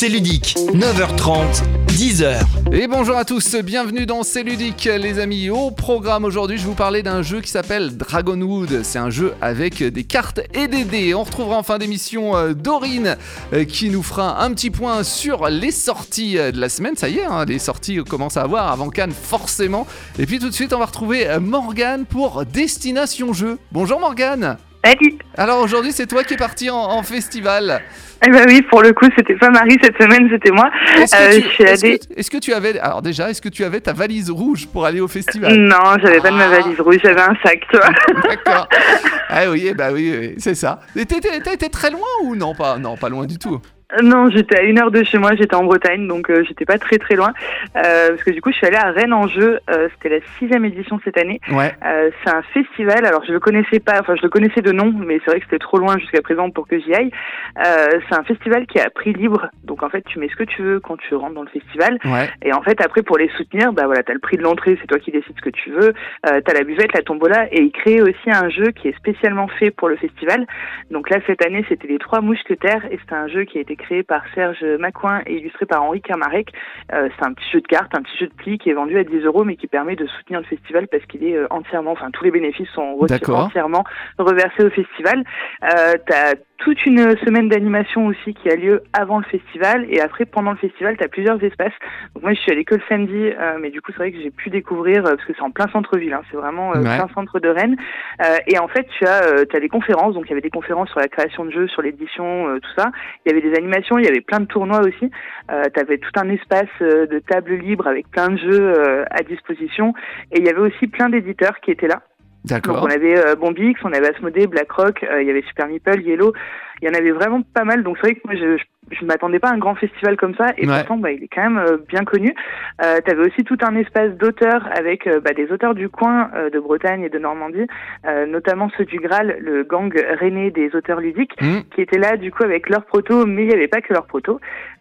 C'est ludique, 9h30, 10h. Et bonjour à tous, bienvenue dans C'est ludique les amis. Au programme aujourd'hui, je vous parler d'un jeu qui s'appelle Dragonwood. C'est un jeu avec des cartes et des dés. On retrouvera en fin d'émission euh, Dorine euh, qui nous fera un petit point sur les sorties euh, de la semaine. Ça y est, hein, les sorties commencent à avoir avant Cannes forcément. Et puis tout de suite, on va retrouver Morgane pour Destination Jeu. Bonjour Morgane. Salut Alors aujourd'hui, c'est toi qui es parti en, en festival. Eh ben oui, pour le coup, c'était pas Marie cette semaine, c'était moi. Est-ce que, Euh, tu- est-ce allée- que- est-ce que tu avais alors déjà est-ce que tu avais ta valise rouge pour aller au festival? Non, j'avais pas de ma Ah. valise rouge, j'avais un sac, tu vois. D'accord. Ah oui, eh bah oui, oui, c'est ça. T'as été très loin ou non? Pas Non, pas loin du tout. Non, j'étais à une heure de chez moi, j'étais en Bretagne, donc euh, j'étais pas très très loin. Euh, parce que du coup, je suis allée à Rennes en jeu. euh, c'était la sixième édition cette année. Ouais. Euh, c'est un festival. Alors, je le connaissais pas. Enfin, je le connaissais de nom, mais c'est vrai que c'était trop loin jusqu'à présent pour que j'y aille. Euh, c'est un festival qui est à prix libre. Donc, en fait, tu mets ce que tu veux quand tu rentres dans le festival. Ouais. Et en fait, après, pour les soutenir, bah voilà, t'as le prix de l'entrée, c'est toi qui décides ce que tu veux. Euh, t'as la buvette, la tombola, et ils créent aussi un jeu qui est spécialement fait pour le festival. Donc là, cette année, c'était les Trois Mousquetaires, et c'est un jeu qui a été créé par Serge Macouin et illustré par Henri Kermarek. Euh, c'est un petit jeu de cartes, un petit jeu de pli qui est vendu à 10 euros, mais qui permet de soutenir le festival parce qu'il est euh, entièrement, enfin, tous les bénéfices sont entièrement reversés au festival. Euh, t'as toute une semaine d'animation aussi qui a lieu avant le festival. Et après pendant le festival tu as plusieurs espaces. Donc moi je suis allée que le samedi euh, mais du coup c'est vrai que j'ai pu découvrir euh, parce que c'est en plein centre-ville hein, c'est vraiment euh, Ouais. plein centre de Rennes. Euh, et en fait tu as euh, tu as des conférences. Donc il y avait des conférences sur la création de jeux sur l'édition euh, tout ça. Il y avait des animations il y avait plein de tournois aussi. Euh, tu avais tout un espace euh, de table libre avec plein de jeux euh, à disposition. Et il y avait aussi plein d'éditeurs qui étaient là donc D'accord. on avait euh, Bombix, on avait Asmodée, BlackRock, euh, il y avait Super Meeple, Yellow, il y en avait vraiment pas mal. Donc c'est vrai que moi je, je, je m'attendais pas à un grand festival comme ça et Ouais. pourtant bah, il est quand même euh, bien connu. Euh, T'avais aussi tout un espace d'auteurs avec euh, bah, des auteurs du coin euh, de Bretagne et de Normandie, euh, notamment ceux du Graal, le gang rennais des auteurs ludiques, Hmm. qui étaient là du coup avec leur proto, mais il n'y avait pas que leur proto.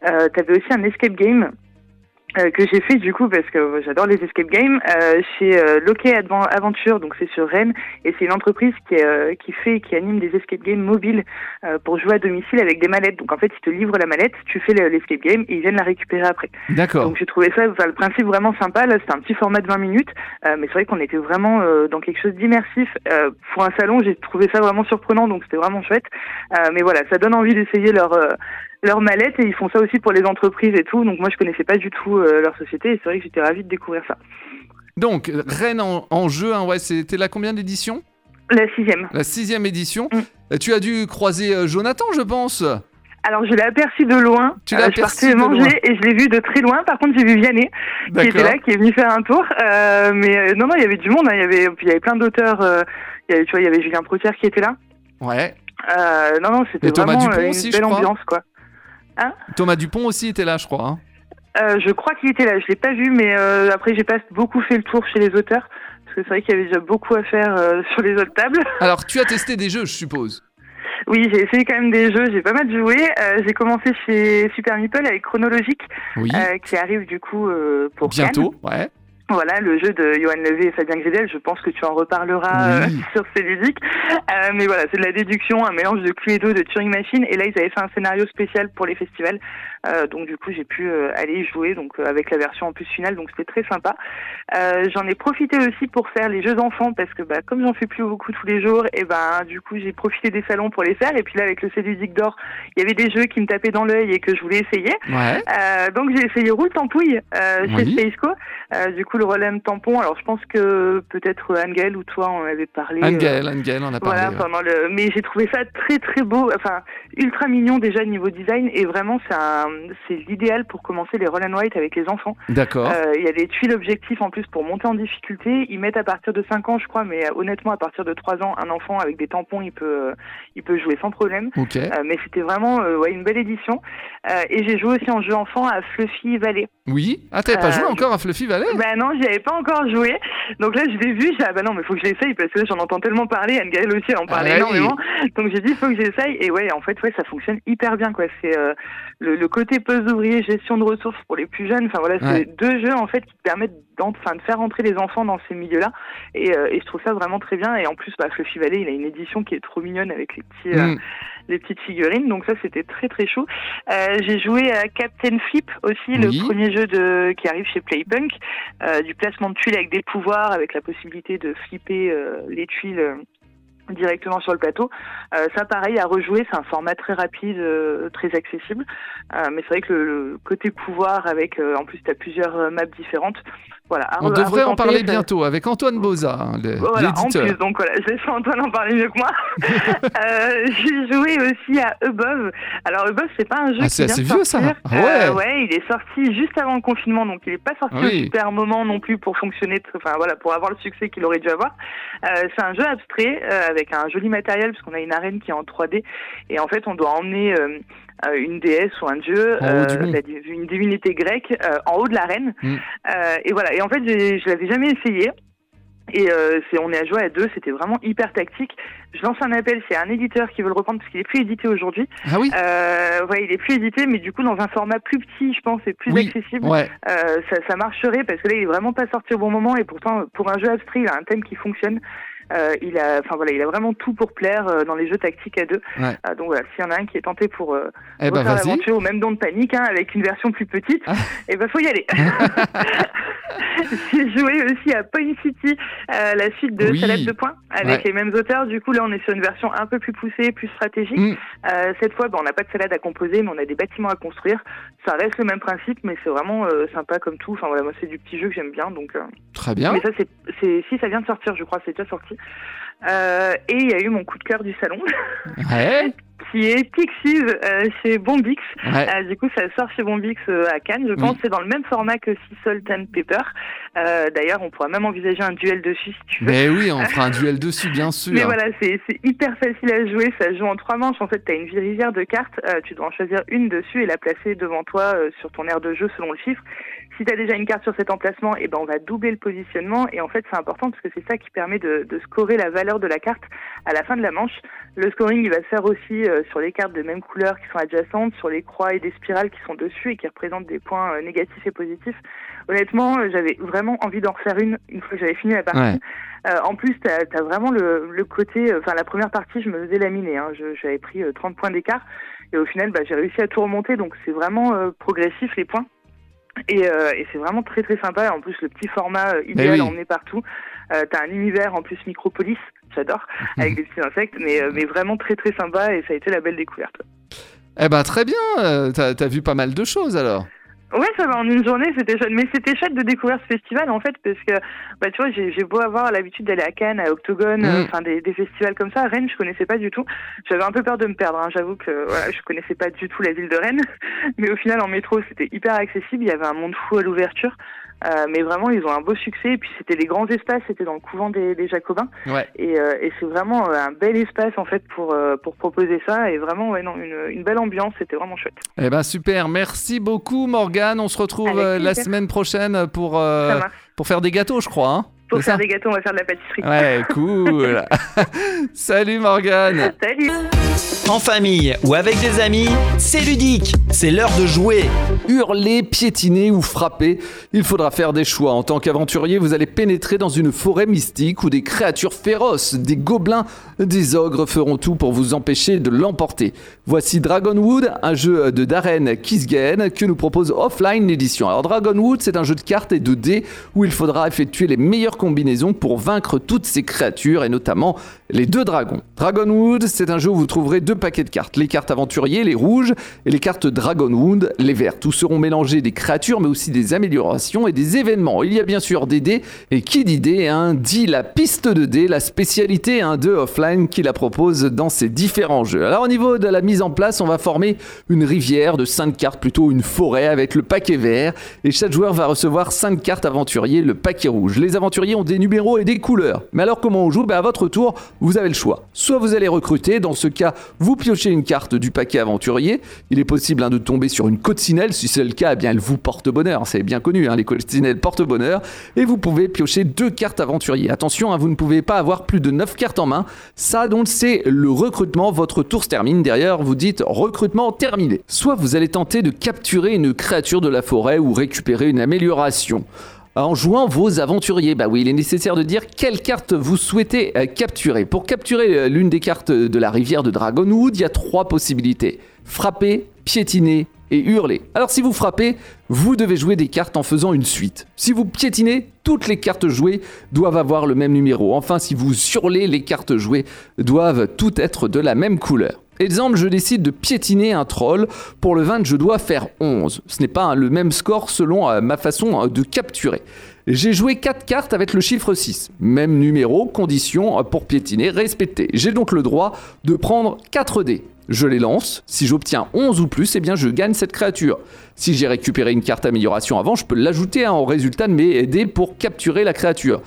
Euh, T'avais aussi un escape game. Euh, que j'ai fait du coup parce que j'adore les escape games euh, chez euh, Advan- Aventure donc c'est sur Rennes et c'est une entreprise qui euh, qui fait qui anime des escape games mobiles euh, pour jouer à domicile avec des mallettes. Donc en fait ils te livrent la mallette tu fais le- l'escape game et ils viennent la récupérer après. D'accord. donc j'ai trouvé ça enfin, le principe vraiment sympa. Là c'était un petit format de 20 minutes euh, mais c'est vrai qu'on était vraiment euh, dans quelque chose d'immersif. Euh, pour un salon j'ai trouvé ça vraiment surprenant donc c'était vraiment chouette. Euh, mais voilà ça donne envie d'essayer leur euh, leur mallette et ils font ça aussi pour les entreprises et tout donc moi je connaissais pas du tout euh, leur société et c'est vrai que j'étais ravie de découvrir ça Donc Rennes en, en jeu, hein, ouais, c'était la combien d'édition? La sixième La sixième édition. Mm. Euh, Tu as dû croiser euh, Jonathan, je pense. alors je l'ai aperçu de loin Tu l'as Euh, je partais de manger loin. et je l'ai vu de très loin par contre j'ai vu Vianney qui était là, qui est venu faire un tour. Euh, mais euh, non, non, il y avait du monde. hein. Il y avait, il y avait plein d'auteurs. il y avait, tu vois, il y avait Julien Protière qui était là. Ouais. Non, non, c'était vraiment Dupont une belle ambiance, quoi. Thomas Dupont aussi était là, je crois. hein. Euh, je crois qu'il était là. Je l'ai pas vu, mais euh, après, j'ai pas beaucoup fait le tour chez les auteurs parce que c'est vrai qu'il y avait déjà beaucoup à faire euh, sur les autres tables. Alors, tu as testé des jeux, je suppose. Oui, j'ai essayé quand même des jeux. J'ai pas mal joué. Euh, j'ai commencé chez Super Meeple avec Chronologique, Oui. euh, qui arrive du coup euh, pour Cannes. Bientôt, ouais. Voilà, le jeu de Johan Levé et Fabien Gridel, je pense que tu en reparleras Oui. euh, sur ces ludiques. Euh, mais voilà, c'est de la déduction, un mélange de Cluedo, de Turing Machine. Et là, ils avaient fait un scénario spécial pour les festivals. Euh, donc du coup, j'ai pu euh, aller y jouer donc euh, avec la version en plus finale. Donc c'était très sympa. Euh, j'en ai profité aussi pour faire les jeux d'enfants parce que bah, comme j'en fais plus beaucoup tous les jours, et ben du coup, j'ai profité des salons pour les faire. Et puis là, avec le C ludique d'or, il y avait des jeux qui me tapaient dans l'œil et que je voulais essayer. Ouais. Euh, donc j'ai essayé Roule Tampouille euh, chez Oui. Spaceco. Euh, du coup le Roland Tampon. Alors je pense que peut-être Angel ou toi on avait parlé. Angel, Angel, on a parlé. voilà, ouais. pendant le. Mais j'ai trouvé ça très très beau, enfin ultra mignon déjà niveau design et vraiment c'est un... c'est l'idéal pour commencer les Roll and White avec les enfants. D'accord. Euh, Il y a des tuiles objectifs en plus pour monter en difficulté. Ils mettent à partir de 5 ans je crois, mais euh, honnêtement à partir de 3 ans un enfant avec des tampons il peut euh, il peut jouer sans problème. Ok. Euh, mais c'était vraiment ouais, une belle édition. Et j'ai joué aussi en jeu enfant à Fluffy Valley. Oui. Ah, t'avais pas joué encore à Fluffy Valley? Bah non, j'y avais pas encore joué. Donc là, je l'ai vu, j'ai dit, ah bah non, mais faut que je l'essaye parce que là, j'en entends tellement parler. Anne-Gaëlle aussi elle en parlait Ah oui. énormément. Donc j'ai dit, faut que j'essaye. Et ouais, en fait, ouais, ça fonctionne hyper bien, quoi. C'est euh, le, le côté poste d'ouvrier, gestion de ressources pour les plus jeunes. Enfin voilà, c'est Ouais. deux jeux, en fait, qui permettent d'en- enfin, de faire entrer les enfants dans ces milieux-là. Et, euh, et je trouve ça vraiment très bien. Et en plus, bah, Fluffy Valley, il a une édition qui est trop mignonne avec les petits, euh, Mm. les petites figurines. Donc ça, c'était très très chaud. Euh, j'ai joué à Captain Flip aussi, le premier jeu de qui arrive chez Playpunk, du placement de tuiles avec des pouvoirs, avec la possibilité de flipper les tuiles directement sur le plateau. Euh, ça, pareil, à rejouer, c'est un format très rapide, euh, très accessible. Euh, mais c'est vrai que le, côté pouvoir, avec en plus, tu as plusieurs maps différentes. Voilà, On devrait en parler bientôt avec Antoine Boza, hein, voilà, en plus, donc voilà, je laisse Antoine en parler mieux que moi. J'ai joué aussi à Above. Alors Above, c'est pas un jeu ah, c'est assez vieux ça. Ah ouais. ouais, il est sorti juste avant le confinement, donc il est pas sorti au super moment non plus pour fonctionner, enfin voilà, pour avoir le succès qu'il aurait dû avoir. c'est un jeu abstrait avec avec un joli matériel parce qu'on a une arène qui est en 3D et en fait on doit emmener euh, euh, une déesse ou un dieu, euh, une divinité grecque en haut de l'arène. Mm. et voilà. Et en fait, je l'avais jamais essayé. Et c'est, on est à jouer à deux, c'était vraiment hyper tactique. Je lance un appel, c'est un éditeur qui veut le reprendre parce qu'il est plus édité aujourd'hui. Ah oui. ouais, il est plus édité, mais du coup dans un format plus petit, je pense, et plus accessible. ça, ça marcherait parce que là, il est vraiment pas sorti au bon moment et pourtant pour un jeu abstrait, il a un thème qui fonctionne. Euh, il a, enfin voilà, il a vraiment tout pour plaire euh, dans les jeux tactiques à deux. Euh, donc voilà, s'il y en a un qui est tenté pour eh ben, l'aventure ou même Don de panique hein, avec une version plus petite, ah. et eh ben faut y aller. J'ai joué aussi à Point City, la suite de Salade de points avec les mêmes auteurs. Du coup là, on est sur une version un peu plus poussée, plus stratégique. Mm. cette fois, on n'a pas de salade à composer, mais on a des bâtiments à construire. Ça reste le même principe, mais c'est vraiment sympa comme tout. Enfin voilà, moi c'est du petit jeu que j'aime bien, donc. Très bien. Mais ça c'est, si ça vient de sortir, je crois, c'est déjà sorti. Euh, et il y a eu mon coup de cœur du salon. qui est Pixies euh, chez Bombix. Euh, du coup, ça sort chez Bombix à Cannes. Je pense que c'est dans le même format que Sea Salt and Pepper. D'ailleurs, on pourra même envisager un duel dessus si tu veux. Mais oui, on fera un duel dessus, bien sûr. Mais voilà, c'est hyper facile à jouer. Ça joue en trois manches. En fait, tu as une rivière de cartes. tu dois en choisir une dessus et la placer devant toi sur ton aire de jeu selon le chiffre si tu as déjà une carte sur cet emplacement, et eh ben on va doubler le positionnement. Et en fait, c'est important parce que c'est ça qui permet de, de, scorer la valeur de la carte à la fin de la manche. Le scoring, il va se faire aussi euh, sur les cartes de même couleur qui sont adjacentes, sur les croix et des spirales qui sont dessus et qui représentent des points euh, négatifs et positifs. Honnêtement, euh, j'avais vraiment envie d'en refaire une une fois que j'avais fini la partie. en plus, tu as, vraiment le, le côté... Enfin, la première partie, je me faisais laminer. Hein. J'avais pris 30 points d'écart. Et au final, bah, j'ai réussi à tout remonter. Donc, c'est vraiment progressif, les points. Euh, et, c'est vraiment très très sympa. Et en plus, le petit format euh, idéal emmené partout. Euh, T'as un univers en plus micropolis, j'adore, avec des petits insectes, mais, mais vraiment très très sympa et ça a été la belle découverte. Eh ben très bien, t'as as vu pas mal de choses alors. Ouais, ça va en une journée, c'était chouette. Mais c'était chouette de découvrir ce festival en fait, parce que bah tu vois, j'ai beau avoir l'habitude d'aller à Cannes, à Octogone, mm. enfin des, des, festivals comme ça. Rennes, je connaissais pas du tout. J'avais un peu peur de me perdre. Hein. J'avoue que voilà, je connaissais pas du tout la ville de Rennes, mais au final en métro, c'était hyper accessible. Il y avait un monde fou à l'ouverture. Euh, mais vraiment, ils ont un beau succès. Et puis, c'était les grands espaces, c'était dans le couvent des, des Jacobins. Ouais. Et, euh, et c'est vraiment euh, un bel espace, en fait, pour, pour proposer ça. Et vraiment, ouais, non, une, une belle ambiance. C'était vraiment chouette. Eh ben, super. Merci beaucoup, Morgane. On se retrouve la semaine prochaine pour, pour faire des gâteaux, je crois. Hein pour faire des gâteaux, on va faire de la pâtisserie. Ouais, cool. Salut Morgane. Salut. En famille ou avec des amis, c'est ludique. C'est l'heure de jouer. Hurler, piétiner ou frapper, il faudra faire des choix. En tant qu'aventurier, vous allez pénétrer dans une forêt mystique où des créatures féroces, des gobelins, des ogres feront tout pour vous empêcher de l'emporter. Voici Dragonwood, un jeu de Darren Kisgen que nous propose Offline l'édition. Alors Dragonwood, c'est un jeu de cartes et de dés où il faudra effectuer les meilleures combinaisons pour vaincre toutes ces créatures et notamment les deux dragons. Dragonwood, c'est un jeu où vous trouverez deux paquets de cartes. Les cartes aventuriers, les rouges, et les cartes Dragonwood, les verts. Tous seront mélangés des créatures, mais aussi des améliorations et des événements. Il y a bien sûr des dés, et qui dit dés, hein, dit la piste de dés, la spécialité hein, de Offline qui la propose dans ses différents jeux. Alors au niveau de la mise en place, on va former une rivière de 5 cartes, plutôt une forêt avec le paquet vert, et chaque joueur va recevoir 5 cartes aventuriers, le paquet rouge. Les aventuriers ont des numéros et des couleurs. Mais alors comment on joue? Ben, À votre tour, vous avez le choix. Soit vous allez recruter, dans ce cas, vous piochez une carte du paquet aventurier. Il est possible hein, de tomber sur une coccinelle. Si c'est le cas, eh bien elle vous porte bonheur. C'est bien connu, hein, les coccinelles portent bonheur. Et vous pouvez piocher deux cartes aventuriers. Attention, hein, vous ne pouvez pas avoir plus de 9 cartes en main. Ça, donc, c'est le recrutement. Votre tour se termine. Derrière, vous dites recrutement terminé. Soit vous allez tenter de capturer une créature de la forêt ou récupérer une amélioration. En jouant vos aventuriers. Bah oui, il est nécessaire de dire quelle carte vous souhaitez euh, capturer. Pour capturer euh, l'une des cartes de la rivière de Dragonwood, il y a trois possibilités. Frapper, piétiner et hurler. Alors si vous frappez, vous devez jouer des cartes en faisant une suite. Si vous piétinez, toutes les cartes jouées doivent avoir le même numéro. Enfin, si vous hurlez, les cartes jouées doivent toutes être de la même couleur. Exemple, je décide de piétiner un troll. Pour le 20, je dois faire 11. Ce n'est pas le même score selon euh, ma façon euh, de capturer. J'ai joué 4 cartes avec le chiffre 6. Même numéro, condition euh, pour piétiner, respecté. J'ai donc le droit de prendre 4 dés je les lance. Si j'obtiens 11 ou plus, eh bien je gagne cette créature. Si j'ai récupéré une carte amélioration avant, je peux l'ajouter hein, au résultat de mes dés pour capturer la créature.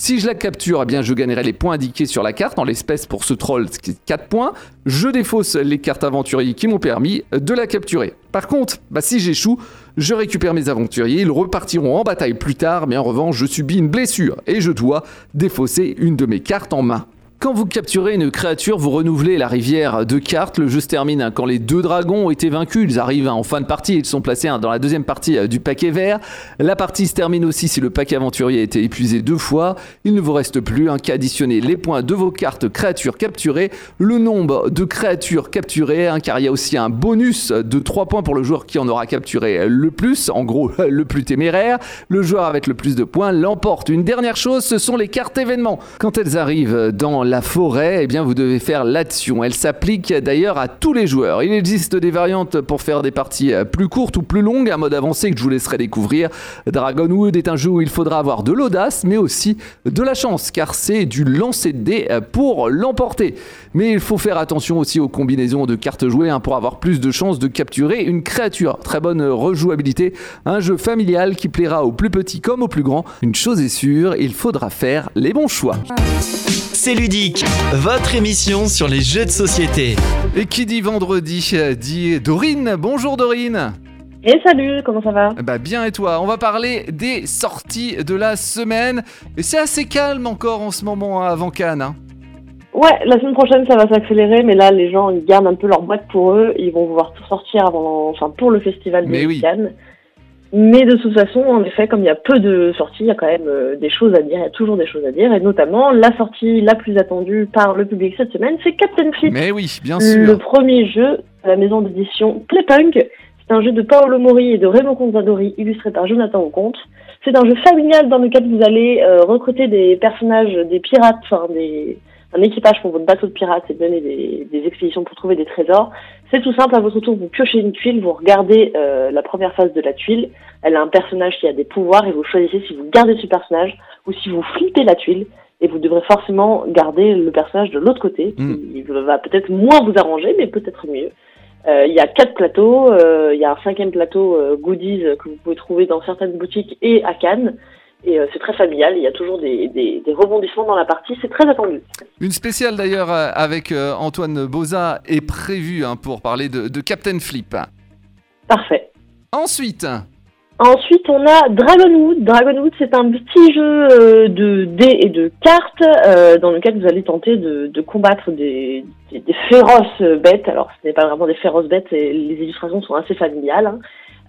Si je la capture, eh bien je gagnerai les points indiqués sur la carte, en l'espèce pour ce troll, qui est 4 points. Je défausse les cartes aventuriers qui m'ont permis de la capturer. Par contre, bah, si j'échoue, je récupère mes aventuriers, ils repartiront en bataille plus tard, mais en revanche, je subis une blessure et je dois défausser une de mes cartes en main. Quand vous capturez une créature, vous renouvelez la rivière de cartes. Le jeu se termine hein. quand les deux dragons ont été vaincus. Ils arrivent hein, en fin de partie. Ils sont placés hein, dans la deuxième partie euh, du paquet vert. La partie se termine aussi si le paquet aventurier a été épuisé deux fois. Il ne vous reste plus qu'à additionner les points de vos cartes créatures capturées, le nombre de créatures capturées, car il y a aussi un bonus de 3 points pour le joueur qui en aura capturé le plus, en gros le plus téméraire. Le joueur avec le plus de points l'emporte. Une dernière chose, ce sont les cartes événements. Quand elles arrivent dans la forêt, eh bien vous devez faire l'action. Elle s'applique d'ailleurs à tous les joueurs. Il existe des variantes pour faire des parties euh, plus courtes ou plus longues, un mode avancé que je vous laisserai découvrir. Dragonwood est un jeu où il faudra avoir de l'audace, mais aussi de la chance, car c'est du lancer de dés euh, pour l'emporter. Mais il faut faire attention aussi aux combinaisons de cartes jouées hein, pour avoir plus de chances de capturer une créature. Très bonne rejouabilité, un jeu familial qui plaira aux plus petits comme aux plus grands. Une chose est sûre, il faudra faire les bons choix. C'est ludique, votre émission sur les jeux de société. Et qui dit vendredi euh, dit Dorine. Bonjour Dorine. Et salut, comment ça va? Bah bien et toi? On va parler des sorties de la semaine. Et c'est assez calme encore en ce moment hein, avant Cannes. Hein. Ouais, la semaine prochaine ça va s'accélérer, mais là les gens ils gardent un peu leur boîte pour eux. Ils vont pouvoir tout sortir avant, enfin pour le festival de Cannes. Mais de toute façon, en effet, comme il y a peu de sorties, il y a quand même euh, des choses à dire, il y a toujours des choses à dire, et notamment la sortie la plus attendue par le public cette semaine, c'est Captain Flip. Mais oui, bien sûr. Le premier jeu de la maison d'édition Playpunk. C'est un jeu de Paolo Mori et de Raymond Conzadori, illustré par Jonathan Oconte. C'est un jeu familial dans lequel vous allez euh, recruter des personnages, des pirates, enfin des, un équipage pour votre bateau de pirates et mener des, des, expéditions pour trouver des trésors. C'est tout simple, à votre tour, vous piochez une tuile, vous regardez euh, la première phase de la tuile, elle a un personnage qui a des pouvoirs et vous choisissez si vous gardez ce personnage ou si vous flippez la tuile et vous devrez forcément garder le personnage de l'autre côté, qui mm. va peut-être moins vous arranger, mais peut-être mieux. Euh, il y a quatre plateaux, euh, il y a un cinquième plateau euh, goodies que vous pouvez trouver dans certaines boutiques et à Cannes. Et c'est très familial, il y a toujours des, des, des rebondissements dans la partie, c'est très attendu. Une spéciale d'ailleurs avec Antoine Boza est prévue hein, pour parler de, de Captain Flip. Parfait. Ensuite, Ensuite, on a Dragonwood. Dragonwood, c'est un petit jeu euh, de dés et de cartes euh, dans lequel vous allez tenter de, de combattre des, des, des, féroces bêtes. Alors, ce n'est pas vraiment des féroces bêtes, et les illustrations sont assez familiales. Hein.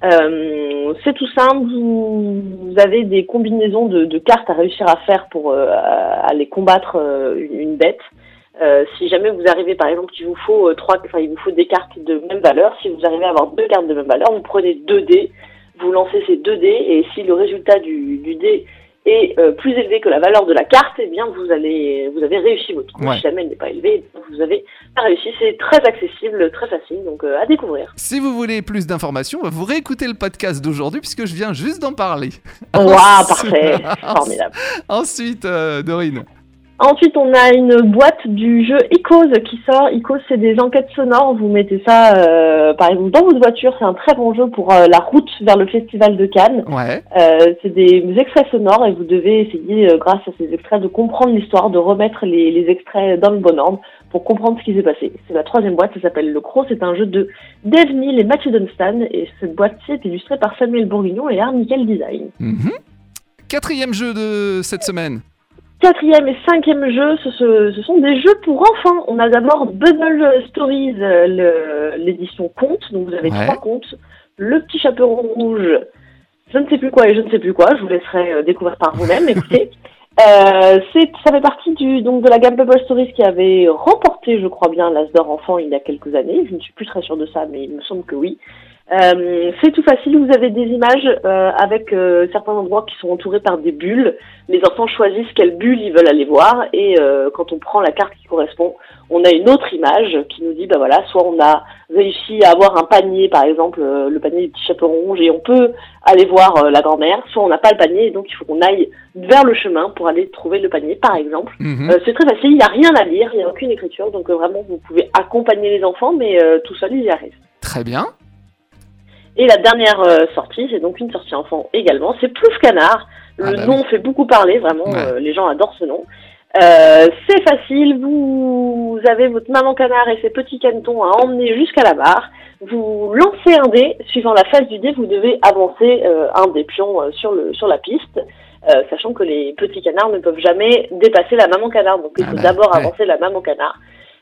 Euh, c'est tout simple, vous, avez des combinaisons de, de, cartes à réussir à faire pour euh, aller combattre une, une, bête. si jamais vous arrivez, par exemple, qu'il vous faut trois, enfin, il vous faut des cartes de même valeur. Si vous arrivez à avoir deux cartes de même valeur, vous prenez deux dés vous lancez ces deux dés et si le résultat du, du dé est euh, plus élevé que la valeur de la carte, eh bien vous allez vous avez réussi votre tour. Si jamais elle n'est pas élevée, vous avez réussi. C'est très accessible, très facile, donc euh, à découvrir. Si vous voulez plus d'informations, vous réécoutez le podcast d'aujourd'hui puisque je viens juste d'en parler. Waouh, parfait, formidable. Ensuite, euh, Dorine. Ensuite, on a une boîte du jeu Icos qui sort. Icos, c'est des enquêtes sonores. Vous mettez ça, euh, par exemple, dans votre voiture. C'est un très bon jeu pour euh, la route vers le festival de Cannes. Ouais. Euh, c'est des extraits sonores et vous devez essayer, grâce à ces extraits, de comprendre l'histoire, de remettre les, les, extraits dans le bon ordre pour comprendre ce qui s'est passé. C'est la troisième boîte. Ça s'appelle Le Croc. C'est un jeu de Dave Neal et Matthew Dunstan. Et cette boîte-ci est illustrée par Samuel Bourguignon et Armichael Design. Mm Quatrième jeu de cette semaine. Quatrième et cinquième jeu, ce, ce, sont des jeux pour enfants. On a d'abord Bubble Stories, l'édition conte. Donc vous avez trois contes. Le petit chaperon rouge, je ne sais plus quoi et je ne sais plus quoi. Je vous laisserai euh, découvrir par vous-même. Écoutez, euh, c'est, ça fait partie du donc de la gamme Bubble Stories qui avait remporté, je crois bien, l'As d'or enfant il y a quelques années. Je ne suis plus très sûre de ça, mais il me semble que oui. Euh, c'est tout facile, vous avez des images euh, avec euh, certains endroits qui sont entourés par des bulles. Les enfants choisissent quelle bulle ils veulent aller voir et euh, quand on prend la carte qui correspond, on a une autre image qui nous dit, bah voilà, soit on a réussi à avoir un panier, par exemple euh, le panier du petit chaperon rouge et on peut aller voir euh, la grand-mère, soit on n'a pas le panier et donc il faut qu'on aille vers le chemin pour aller trouver le panier, par exemple. Euh, c'est très facile, il n'y a rien à lire, il n'y a aucune écriture, donc vraiment vous pouvez accompagner les enfants, mais euh, tout seul ils y arrivent. Très bien. Et la dernière euh, sortie, c'est donc une sortie enfant également, c'est Plouf Canard. Le Ah bah nom fait beaucoup parler, vraiment, Ouais. euh, les gens adorent ce nom. Euh, c'est facile, vous avez votre maman canard et ses petits canetons à emmener jusqu'à la barre. Vous lancez un dé, suivant la phase du dé, vous devez avancer euh, un des pions sur, le, sur la piste, euh, sachant que les petits canards ne peuvent jamais dépasser la maman canard, donc il Ah faut bah, d'abord ouais. avancer la maman canard.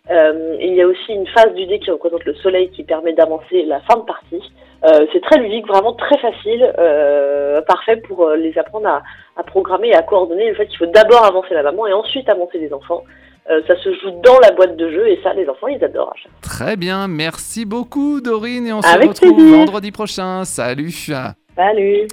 Euh, il y a aussi une phase du dé qui représente le soleil qui permet d'avancer la fin de partie. Euh, c'est très ludique, vraiment très facile, euh, parfait pour euh, les apprendre à, à programmer et à coordonner le fait qu'il faut d'abord avancer la maman et ensuite avancer les enfants. Ça se joue dans la boîte de jeu et ça, les enfants, ils adorent. Très bien. Merci beaucoup, Dorine. Et on Avec se retrouve plaisir. vendredi prochain. Salut. Salut